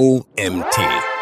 OMT.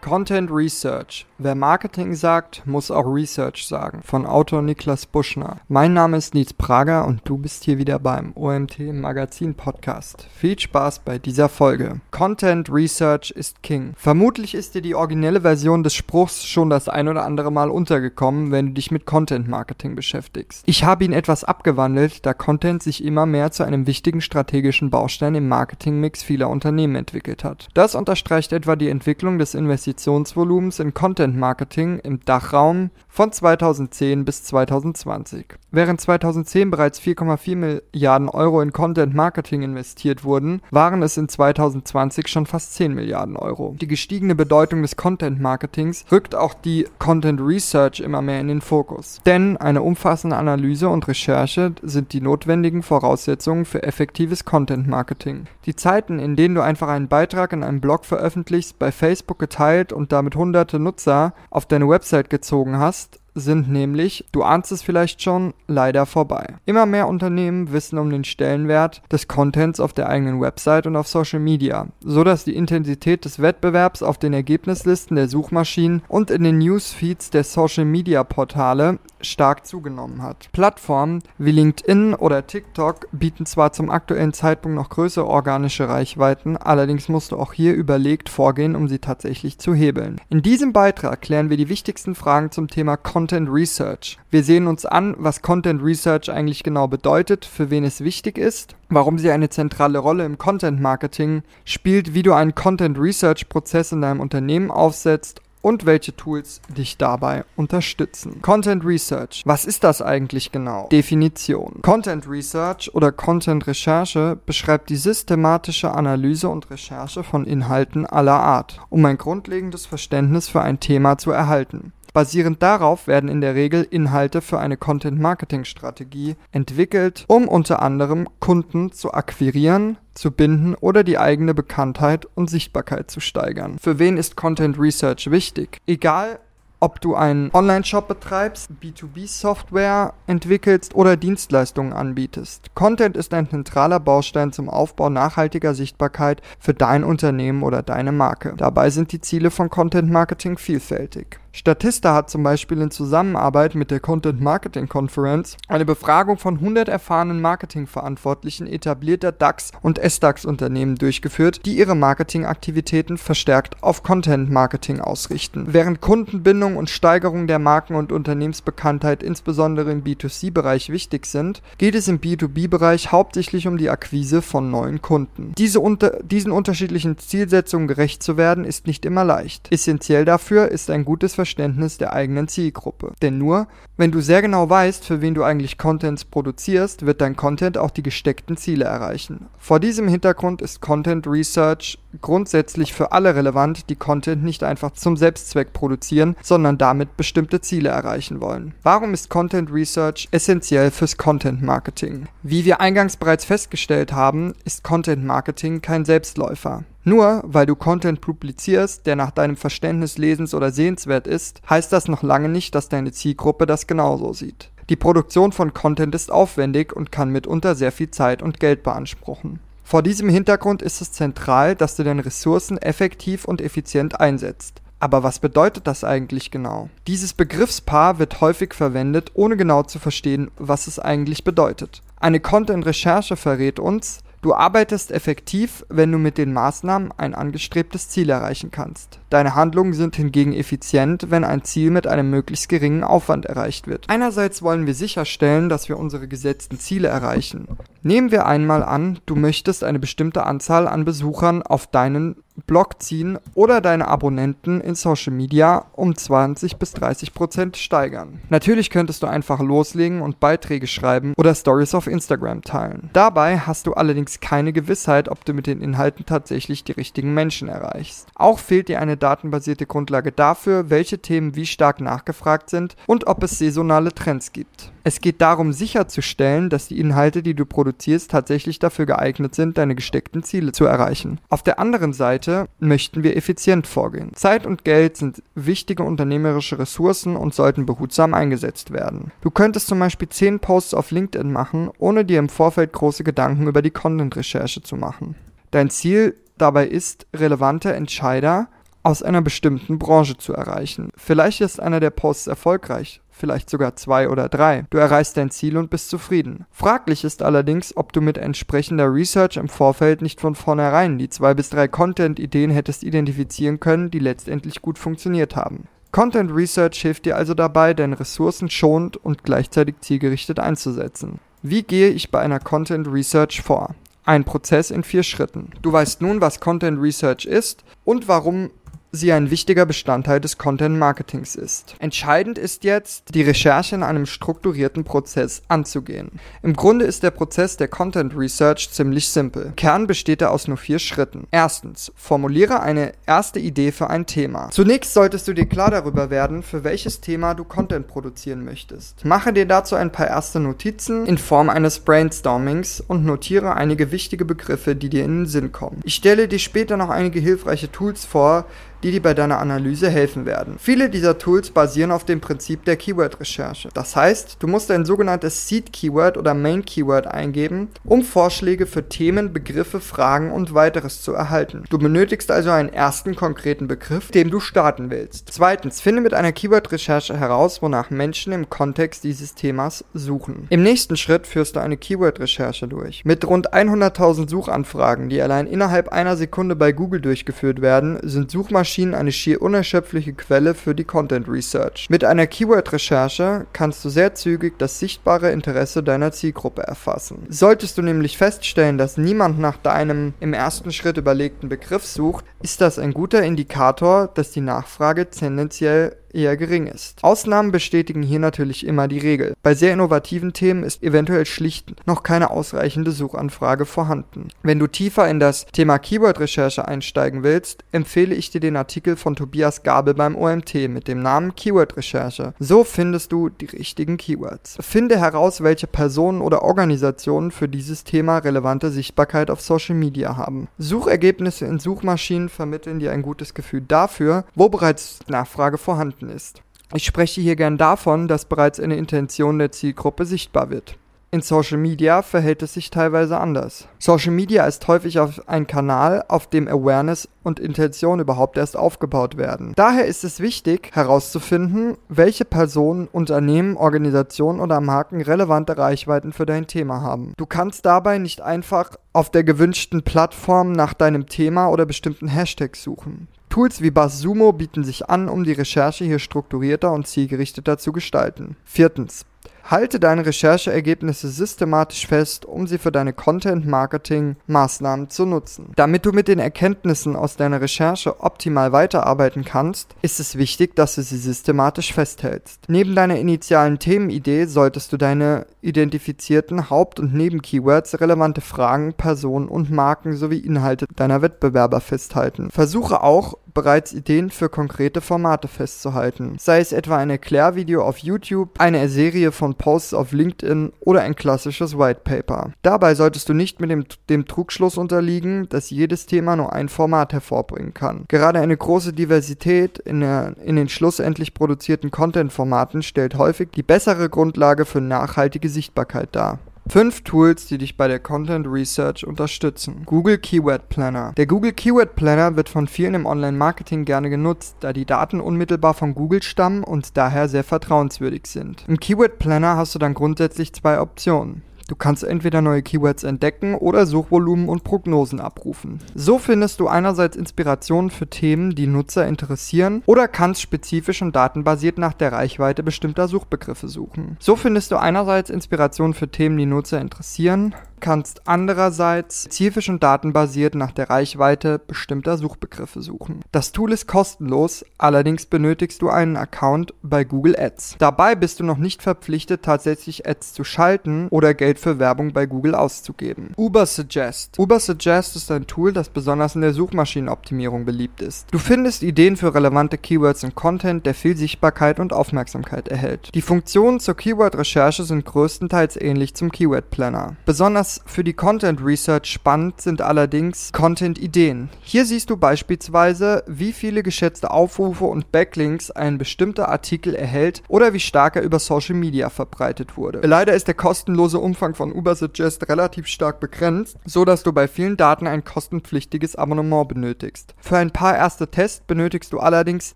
Content Research. Wer Marketing sagt, muss auch Research sagen. Von Autor Niklas Buschner. Mein Name ist Nils Prager und du bist hier wieder beim OMT Magazin Podcast. Viel Spaß bei dieser Folge. Content Research ist King. Vermutlich ist dir die originelle Version des Spruchs schon das ein oder andere Mal untergekommen, wenn du dich mit Content Marketing beschäftigst. Ich habe ihn etwas abgewandelt, da Content sich immer mehr zu einem wichtigen strategischen Baustein im Marketingmix vieler Unternehmen entwickelt hat. Das unterstreicht etwa die Entwicklung des Investitions Investitionsvolumens in Content Marketing im Dachraum von 2010 bis 2020. Während 2010 bereits 4,4 Milliarden Euro in Content Marketing investiert wurden, waren es in 2020 schon fast 10 Milliarden Euro. Die gestiegene Bedeutung des Content Marketings rückt auch die Content Research immer mehr in den Fokus. Denn eine umfassende Analyse und Recherche sind die notwendigen Voraussetzungen für effektives Content Marketing. Die Zeiten, in denen du einfach einen Beitrag in einem Blog veröffentlichst, bei Facebook geteilt Zeit und damit hunderte Nutzer auf deine Website gezogen hast, sind nämlich, du ahnst es vielleicht schon, leider vorbei. Immer mehr Unternehmen wissen um den Stellenwert des Contents auf der eigenen Website und auf Social Media, so dass die Intensität des Wettbewerbs auf den Ergebnislisten der Suchmaschinen und in den Newsfeeds der Social Media Portale stark zugenommen hat. Plattformen wie LinkedIn oder TikTok bieten zwar zum aktuellen Zeitpunkt noch größere organische Reichweiten, allerdings musst du auch hier überlegt vorgehen, um sie tatsächlich zu hebeln. In diesem Beitrag klären wir die wichtigsten Fragen zum Thema Content Research. Wir sehen uns an, was Content Research eigentlich genau bedeutet, für wen es wichtig ist, warum sie eine zentrale Rolle im Content Marketing spielt, wie du einen Content Research Prozess in deinem Unternehmen aufsetzt und welche Tools dich dabei unterstützen. Content Research. Was ist das eigentlich genau? Definition. Content Research oder Content Recherche beschreibt die systematische Analyse und Recherche von Inhalten aller Art, um ein grundlegendes Verständnis für ein Thema zu erhalten. Basierend darauf werden in der Regel Inhalte für eine Content-Marketing-Strategie entwickelt, um unter anderem Kunden zu akquirieren, zu binden oder die eigene Bekanntheit und Sichtbarkeit zu steigern. Für wen ist Content Research wichtig? Egal, ob du einen Online-Shop betreibst, B2B-Software entwickelst oder Dienstleistungen anbietest. Content ist ein zentraler Baustein zum Aufbau nachhaltiger Sichtbarkeit für dein Unternehmen oder deine Marke. Dabei sind die Ziele von Content Marketing vielfältig. Statista hat zum Beispiel in Zusammenarbeit mit der Content Marketing Conference eine Befragung von 100 erfahrenen Marketingverantwortlichen etablierter DAX- und SDAX-Unternehmen durchgeführt, die ihre Marketingaktivitäten verstärkt auf Content Marketing ausrichten. Während Kundenbindung und Steigerung der Marken- und Unternehmensbekanntheit insbesondere im B2C-Bereich wichtig sind, geht es im B2B-Bereich hauptsächlich um die Akquise von neuen Kunden. Diese unter diesen unterschiedlichen Zielsetzungen gerecht zu werden, ist nicht immer leicht. Essentiell dafür ist ein gutes Verständnis Verständnis der eigenen Zielgruppe. Denn nur, wenn du sehr genau weißt, für wen du eigentlich Contents produzierst, wird dein Content auch die gesteckten Ziele erreichen. Vor diesem Hintergrund ist Content Research grundsätzlich für alle relevant, die Content nicht einfach zum Selbstzweck produzieren, sondern damit bestimmte Ziele erreichen wollen. Warum ist Content Research essentiell fürs Content Marketing? Wie wir eingangs bereits festgestellt haben, ist Content Marketing kein Selbstläufer. Nur weil du Content publizierst, der nach deinem Verständnis lesens- oder sehenswert ist, heißt das noch lange nicht, dass deine Zielgruppe das genauso sieht. Die Produktion von Content ist aufwendig und kann mitunter sehr viel Zeit und Geld beanspruchen. Vor diesem Hintergrund ist es zentral, dass du deine Ressourcen effektiv und effizient einsetzt. Aber was bedeutet das eigentlich genau? Dieses Begriffspaar wird häufig verwendet, ohne genau zu verstehen, was es eigentlich bedeutet. Eine Content-Recherche verrät uns, Du arbeitest effektiv, wenn du mit den Maßnahmen ein angestrebtes Ziel erreichen kannst. Deine Handlungen sind hingegen effizient, wenn ein Ziel mit einem möglichst geringen Aufwand erreicht wird. Einerseits wollen wir sicherstellen, dass wir unsere gesetzten Ziele erreichen. Nehmen wir einmal an, du möchtest eine bestimmte Anzahl an Besuchern auf deinen Blog ziehen oder deine Abonnenten in Social Media um 20 bis 30 Prozent steigern. Natürlich könntest du einfach loslegen und Beiträge schreiben oder Stories auf Instagram teilen. Dabei hast du allerdings keine Gewissheit, ob du mit den Inhalten tatsächlich die richtigen Menschen erreichst. Auch fehlt dir eine datenbasierte Grundlage dafür, welche Themen wie stark nachgefragt sind und ob es saisonale Trends gibt. Es geht darum sicherzustellen, dass die Inhalte, die du produzierst, tatsächlich dafür geeignet sind, deine gesteckten Ziele zu erreichen. Auf der anderen Seite möchten wir effizient vorgehen. Zeit und Geld sind wichtige unternehmerische Ressourcen und sollten behutsam eingesetzt werden. Du könntest zum Beispiel 10 Posts auf LinkedIn machen, ohne dir im Vorfeld große Gedanken über die Content-Recherche zu machen. Dein Ziel dabei ist, relevante Entscheider aus einer bestimmten Branche zu erreichen. Vielleicht ist einer der Posts erfolgreich, vielleicht sogar zwei oder drei. Du erreichst dein Ziel und bist zufrieden. Fraglich ist allerdings, ob du mit entsprechender Research im Vorfeld nicht von vornherein die zwei bis drei Content-Ideen hättest identifizieren können, die letztendlich gut funktioniert haben. Content Research hilft dir also dabei, deine Ressourcen schonend und gleichzeitig zielgerichtet einzusetzen. Wie gehe ich bei einer Content Research vor? Ein Prozess in vier Schritten. Du weißt nun, was Content Research ist und warum sie ein wichtiger Bestandteil des Content Marketings ist. Entscheidend ist jetzt, die Recherche in einem strukturierten Prozess anzugehen. Im Grunde ist der Prozess der Content Research ziemlich simpel. Kern besteht aus nur vier Schritten. Erstens, formuliere eine erste Idee für ein Thema. Zunächst solltest du dir klar darüber werden, für welches Thema du Content produzieren möchtest. Mache dir dazu ein paar erste Notizen in Form eines Brainstormings und notiere einige wichtige Begriffe, die dir in den Sinn kommen. Ich stelle dir später noch einige hilfreiche Tools vor, dir bei deiner Analyse helfen werden. Viele dieser Tools basieren auf dem Prinzip der Keyword-Recherche. Das heißt, du musst ein sogenanntes Seed-Keyword oder Main-Keyword eingeben, um Vorschläge für Themen, Begriffe, Fragen und weiteres zu erhalten. Du benötigst also einen ersten konkreten Begriff, dem du starten willst. Zweitens, finde mit einer Keyword-Recherche heraus, wonach Menschen im Kontext dieses Themas suchen. Im nächsten Schritt führst du eine Keyword-Recherche durch. Mit rund 100.000 Suchanfragen, die allein innerhalb einer Sekunde bei Google durchgeführt werden, sind Suchmaschinen Suchmaschinen eine schier unerschöpfliche Quelle für die Content Research. Mit einer Keyword-Recherche kannst du sehr zügig das sichtbare Interesse deiner Zielgruppe erfassen. Solltest du nämlich feststellen, dass niemand nach deinem im ersten Schritt überlegten Begriff sucht, ist das ein guter Indikator, dass die Nachfrage tendenziell eher gering ist. Ausnahmen bestätigen hier natürlich immer die Regel. Bei sehr innovativen Themen ist eventuell schlicht noch keine ausreichende Suchanfrage vorhanden. Wenn du tiefer in das Thema Keyword-Recherche einsteigen willst, empfehle ich dir den Artikel von Tobias Gabel beim OMT mit dem Namen Keyword-Recherche. So findest du die richtigen Keywords. Finde heraus, welche Personen oder Organisationen für dieses Thema relevante Sichtbarkeit auf Social Media haben. Suchergebnisse in Suchmaschinen vermitteln dir ein gutes Gefühl dafür, wo bereits Nachfrage vorhanden vorhanden ist. Ich spreche hier gern davon, dass bereits eine Intention der Zielgruppe sichtbar wird. In Social Media verhält es sich teilweise anders. Social Media ist häufig ein Kanal, auf dem Awareness und Intention überhaupt erst aufgebaut werden. Daher ist es wichtig herauszufinden, welche Personen, Unternehmen, Organisationen oder Marken relevante Reichweiten für dein Thema haben. Du kannst dabei nicht einfach auf der gewünschten Plattform nach deinem Thema oder bestimmten Hashtags suchen. Tools wie BuzzSumo bieten sich an, um die Recherche hier strukturierter und zielgerichteter zu gestalten. Viertens. Halte deine Rechercheergebnisse systematisch fest, um sie für deine Content-Marketing-Maßnahmen zu nutzen. Damit du mit den Erkenntnissen aus deiner Recherche optimal weiterarbeiten kannst, ist es wichtig, dass du sie systematisch festhältst. Neben deiner initialen Themenidee solltest du deine identifizierten Haupt- und Nebenkeywords, relevante Fragen, Personen und Marken sowie Inhalte deiner Wettbewerber festhalten. Versuche auch, bereits Ideen für konkrete Formate festzuhalten, sei es etwa ein Erklärvideo auf YouTube, eine Serie von Posts auf LinkedIn oder ein klassisches White Paper. Dabei solltest du nicht mit dem, dem Trugschluss unterliegen, dass jedes Thema nur ein Format hervorbringen kann. Gerade eine große Diversität in, der, in den schlussendlich produzierten Content-Formaten stellt häufig die bessere Grundlage für nachhaltige Sichtbarkeit dar. Fünf Tools, die dich bei der Content Research unterstützen. Google Keyword Planner. Der Google Keyword Planner wird von vielen im Online-Marketing gerne genutzt, da die Daten unmittelbar von Google stammen und daher sehr vertrauenswürdig sind. Im Keyword Planner hast du dann grundsätzlich zwei Optionen. Du kannst entweder neue Keywords entdecken oder Suchvolumen und Prognosen abrufen. So findest du einerseits Inspirationen für Themen, die Nutzer interessieren oder kannst spezifisch und datenbasiert nach der Reichweite bestimmter Suchbegriffe suchen. So findest du einerseits Inspirationen für Themen, die Nutzer interessieren kannst andererseits spezifisch und datenbasiert nach der Reichweite bestimmter Suchbegriffe suchen. Das Tool ist kostenlos, allerdings benötigst du einen Account bei Google Ads. Dabei bist du noch nicht verpflichtet, tatsächlich Ads zu schalten oder Geld für Werbung bei Google auszugeben. Ubersuggest. Ubersuggest ist ein Tool, das besonders in der Suchmaschinenoptimierung beliebt ist. Du findest Ideen für relevante Keywords und Content, der viel Sichtbarkeit und Aufmerksamkeit erhält. Die Funktionen zur Keyword-Recherche sind größtenteils ähnlich zum Keyword Planner. Besonders Besonders für die Content Research spannend sind allerdings Content-Ideen. Hier siehst du beispielsweise, wie viele geschätzte Aufrufe und Backlinks ein bestimmter Artikel erhält oder wie stark er über Social Media verbreitet wurde. Leider ist der kostenlose Umfang von Ubersuggest relativ stark begrenzt, so dass du bei vielen Daten ein kostenpflichtiges Abonnement benötigst. Für ein paar erste Tests benötigst du allerdings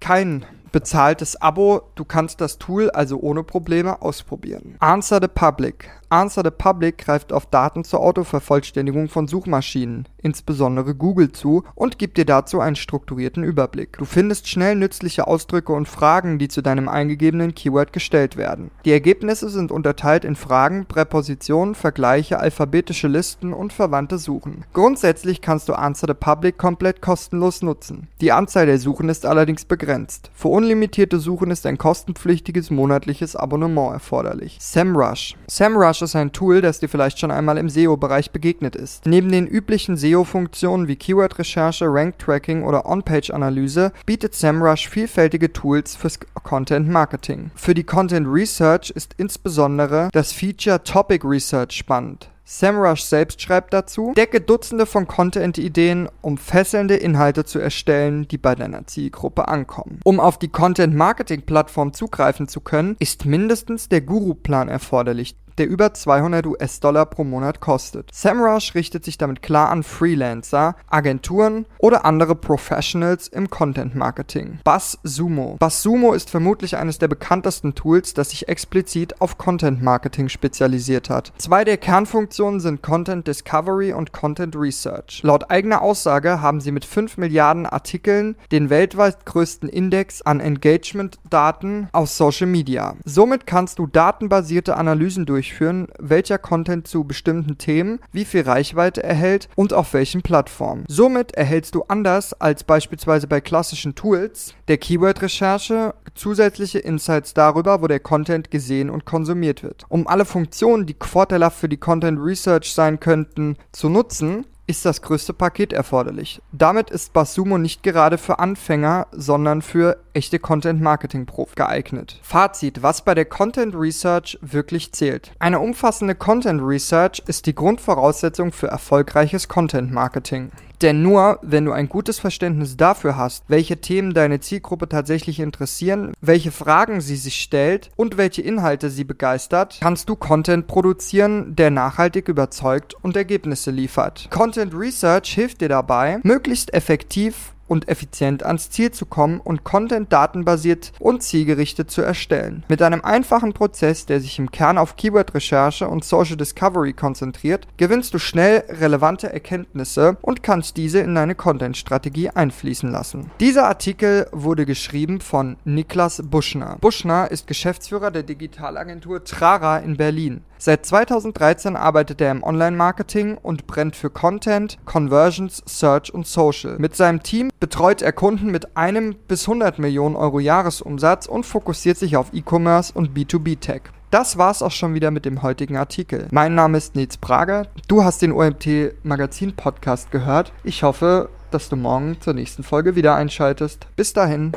kein bezahltes Abo. Du kannst das Tool also ohne Probleme ausprobieren. Answer the Public. Answer the Public greift auf Daten zur Autovervollständigung von Suchmaschinen, insbesondere Google, zu und gibt dir dazu einen strukturierten Überblick. Du findest schnell nützliche Ausdrücke und Fragen, die zu deinem eingegebenen Keyword gestellt werden. Die Ergebnisse sind unterteilt in Fragen, Präpositionen, Vergleiche, alphabetische Listen und verwandte Suchen. Grundsätzlich kannst du Answer the Public komplett kostenlos nutzen. Die Anzahl der Suchen ist allerdings begrenzt. Für unlimitierte Suchen ist ein kostenpflichtiges monatliches Abonnement erforderlich. SEMrush. SEMrush ist ein Tool, das dir vielleicht schon einmal im SEO-Bereich begegnet ist. Neben den üblichen SEO-Funktionen wie Keyword-Recherche, Rank-Tracking oder On-Page-Analyse bietet SEMrush vielfältige Tools fürs Content-Marketing. Für die Content-Research ist insbesondere das Feature Topic Research spannend. SEMrush selbst schreibt dazu, decke Dutzende von Content-Ideen, um fesselnde Inhalte zu erstellen, die bei deiner Zielgruppe ankommen. Um auf die Content-Marketing-Plattform zugreifen zu können, ist mindestens der Guru-Plan erforderlich, der über 200 US-Dollar pro Monat kostet. SEMrush richtet sich damit klar an Freelancer, Agenturen oder andere Professionals im Content Marketing. BuzzSumo. BuzzSumo ist vermutlich eines der bekanntesten Tools, das sich explizit auf Content Marketing spezialisiert hat. Zwei der Kernfunktionen sind Content Discovery und Content Research. Laut eigener Aussage haben sie mit 5 Milliarden Artikeln den weltweit größten Index an Engagement-Daten aus Social Media. Somit kannst du datenbasierte Analysen durchführen durchführen, welcher Content zu bestimmten Themen wie viel Reichweite erhält und auf welchen Plattformen. Somit erhältst du anders als beispielsweise bei klassischen Tools der Keyword-Recherche zusätzliche Insights darüber, wo der Content gesehen und konsumiert wird. Um alle Funktionen, die vorteilhaft für die Content Research sein könnten, zu nutzen, ist das größte Paket erforderlich. Damit ist Basumo nicht gerade für Anfänger, sondern für echte Content-Marketing-Prof geeignet. Fazit, was bei der Content Research wirklich zählt. Eine umfassende Content Research ist die Grundvoraussetzung für erfolgreiches Content-Marketing. Denn nur wenn du ein gutes Verständnis dafür hast, welche Themen deine Zielgruppe tatsächlich interessieren, welche Fragen sie sich stellt und welche Inhalte sie begeistert, kannst du Content produzieren, der nachhaltig überzeugt und Ergebnisse liefert. Content Research hilft dir dabei, möglichst effektiv und effizient ans Ziel zu kommen und Content datenbasiert und zielgerichtet zu erstellen. Mit einem einfachen Prozess, der sich im Kern auf Keyword-Recherche und Social Discovery konzentriert, gewinnst du schnell relevante Erkenntnisse und kannst diese in deine Content-Strategie einfließen lassen. Dieser Artikel wurde geschrieben von Niklas Buschner. Buschner ist Geschäftsführer der Digitalagentur Trara in Berlin. Seit 2013 arbeitet er im Online-Marketing und brennt für Content, Conversions, Search und Social. Mit seinem Team betreut er Kunden mit einem bis 100 Millionen Euro Jahresumsatz und fokussiert sich auf E-Commerce und B2B-Tech. Das war's auch schon wieder mit dem heutigen Artikel. Mein Name ist Nils Prager. Du hast den OMT Magazin Podcast gehört. Ich hoffe, dass du morgen zur nächsten Folge wieder einschaltest. Bis dahin.